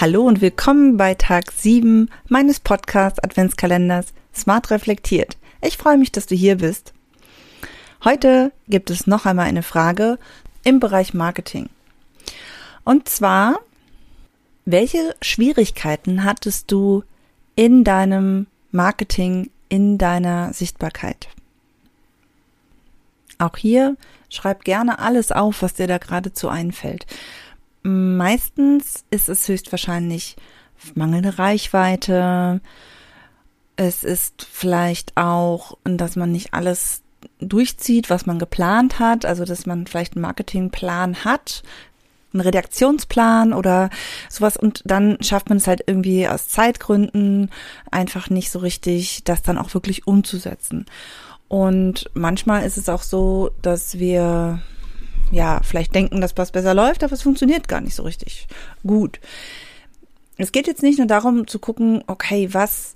Hallo und willkommen bei Tag 7 meines Podcast Adventskalenders Smart Reflektiert. Ich freue mich, dass du hier bist. Heute gibt es noch einmal eine Frage im Bereich Marketing. Und zwar, welche Schwierigkeiten hattest du in deinem Marketing, in deiner Sichtbarkeit? Auch hier schreib gerne alles auf, was dir da geradezu einfällt. Meistens ist es höchstwahrscheinlich mangelnde Reichweite. Es ist vielleicht auch, dass man nicht alles durchzieht, was man geplant hat. Also, dass man vielleicht einen Marketingplan hat, einen Redaktionsplan oder sowas und dann schafft man es halt irgendwie aus Zeitgründen einfach nicht so richtig, das dann auch wirklich umzusetzen. Und manchmal ist es auch so, dass wir ja, vielleicht denken, dass was besser läuft, aber es funktioniert gar nicht so richtig gut. Es geht jetzt nicht nur darum zu gucken, okay, was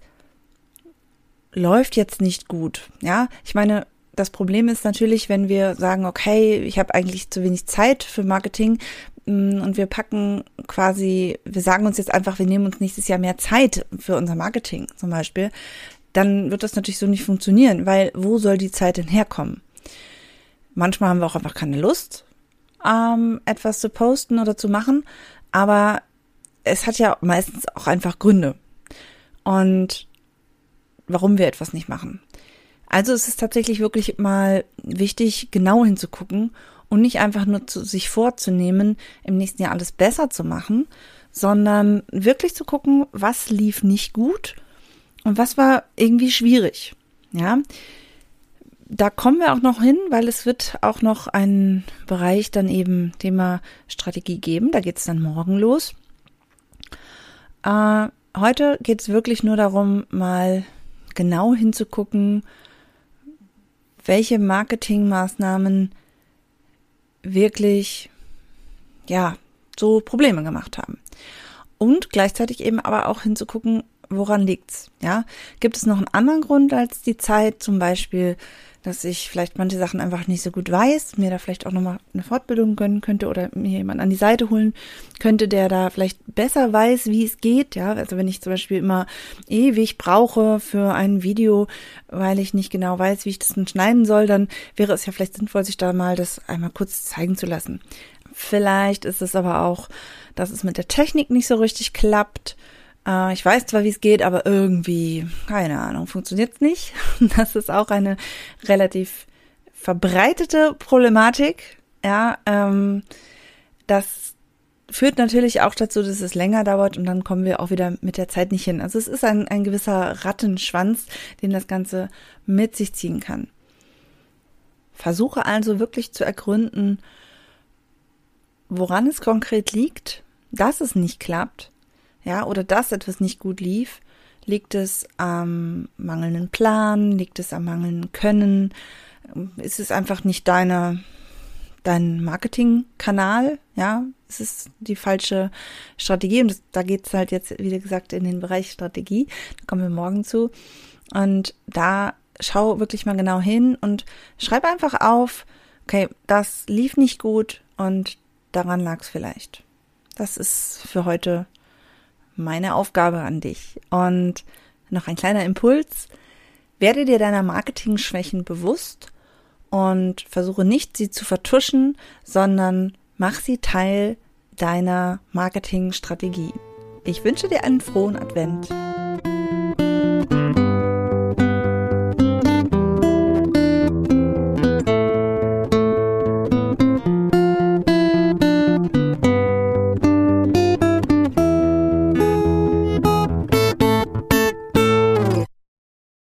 läuft jetzt nicht gut. Ja, ich meine, das Problem ist natürlich, wenn wir sagen, okay, ich habe eigentlich zu wenig Zeit für Marketing mm, und wir packen quasi, wir sagen uns jetzt einfach, wir nehmen uns nächstes Jahr mehr Zeit für unser Marketing zum Beispiel, dann wird das natürlich so nicht funktionieren, weil wo soll die Zeit denn herkommen? Manchmal haben wir auch einfach keine Lust, ähm, etwas zu posten oder zu machen, aber es hat ja meistens auch einfach Gründe. Und warum wir etwas nicht machen. Also es ist tatsächlich wirklich mal wichtig, genau hinzugucken und nicht einfach nur zu, sich vorzunehmen, im nächsten Jahr alles besser zu machen, sondern wirklich zu gucken, was lief nicht gut und was war irgendwie schwierig. Ja, da kommen wir auch noch hin, weil es wird auch noch einen Bereich dann eben Thema Strategie geben. Da geht es dann morgen los. Äh, heute geht es wirklich nur darum, mal genau hinzugucken, welche Marketingmaßnahmen wirklich, ja, so Probleme gemacht haben. Und gleichzeitig eben aber auch hinzugucken, woran liegt's? Ja, gibt es noch einen anderen Grund als die Zeit, zum Beispiel dass ich vielleicht manche Sachen einfach nicht so gut weiß, mir da vielleicht auch nochmal eine Fortbildung gönnen könnte oder mir jemand an die Seite holen könnte, der da vielleicht besser weiß, wie es geht. Ja, also wenn ich zum Beispiel immer ewig brauche für ein Video, weil ich nicht genau weiß, wie ich das dann schneiden soll, dann wäre es ja vielleicht sinnvoll, sich da mal das einmal kurz zeigen zu lassen. Vielleicht ist es aber auch, dass es mit der Technik nicht so richtig klappt äh, ich weiß zwar, wie es geht, aber irgendwie, keine Ahnung, funktioniert es nicht. Das ist auch eine relativ verbreitete Problematik. Ja, ähm, das führt natürlich auch dazu, dass es länger dauert und dann kommen wir auch wieder mit der Zeit nicht hin. Also es ist ein, ein gewisser Rattenschwanz, den das Ganze mit sich ziehen kann. Versuche also wirklich zu ergründen, woran es konkret liegt, dass es nicht klappt ja, oder dass etwas nicht gut lief, liegt es am mangelnden Plan, liegt es am mangelnden Können, ist es einfach nicht deine, dein Marketingkanal, ja, es ist die falsche Strategie. Und das, da geht es halt jetzt, wie gesagt, in den Bereich Strategie, da kommen wir morgen zu. Und da schau wirklich mal genau hin und schreib einfach auf, okay, das lief nicht gut und daran lag es vielleicht. Das ist für heute meine Aufgabe an dich. Und noch ein kleiner Impuls. Werde dir deiner Marketing-Schwächen bewusst und versuche nicht, sie zu vertuschen, sondern mach sie Teil deiner Marketingstrategie. Ich wünsche dir einen frohen Advent.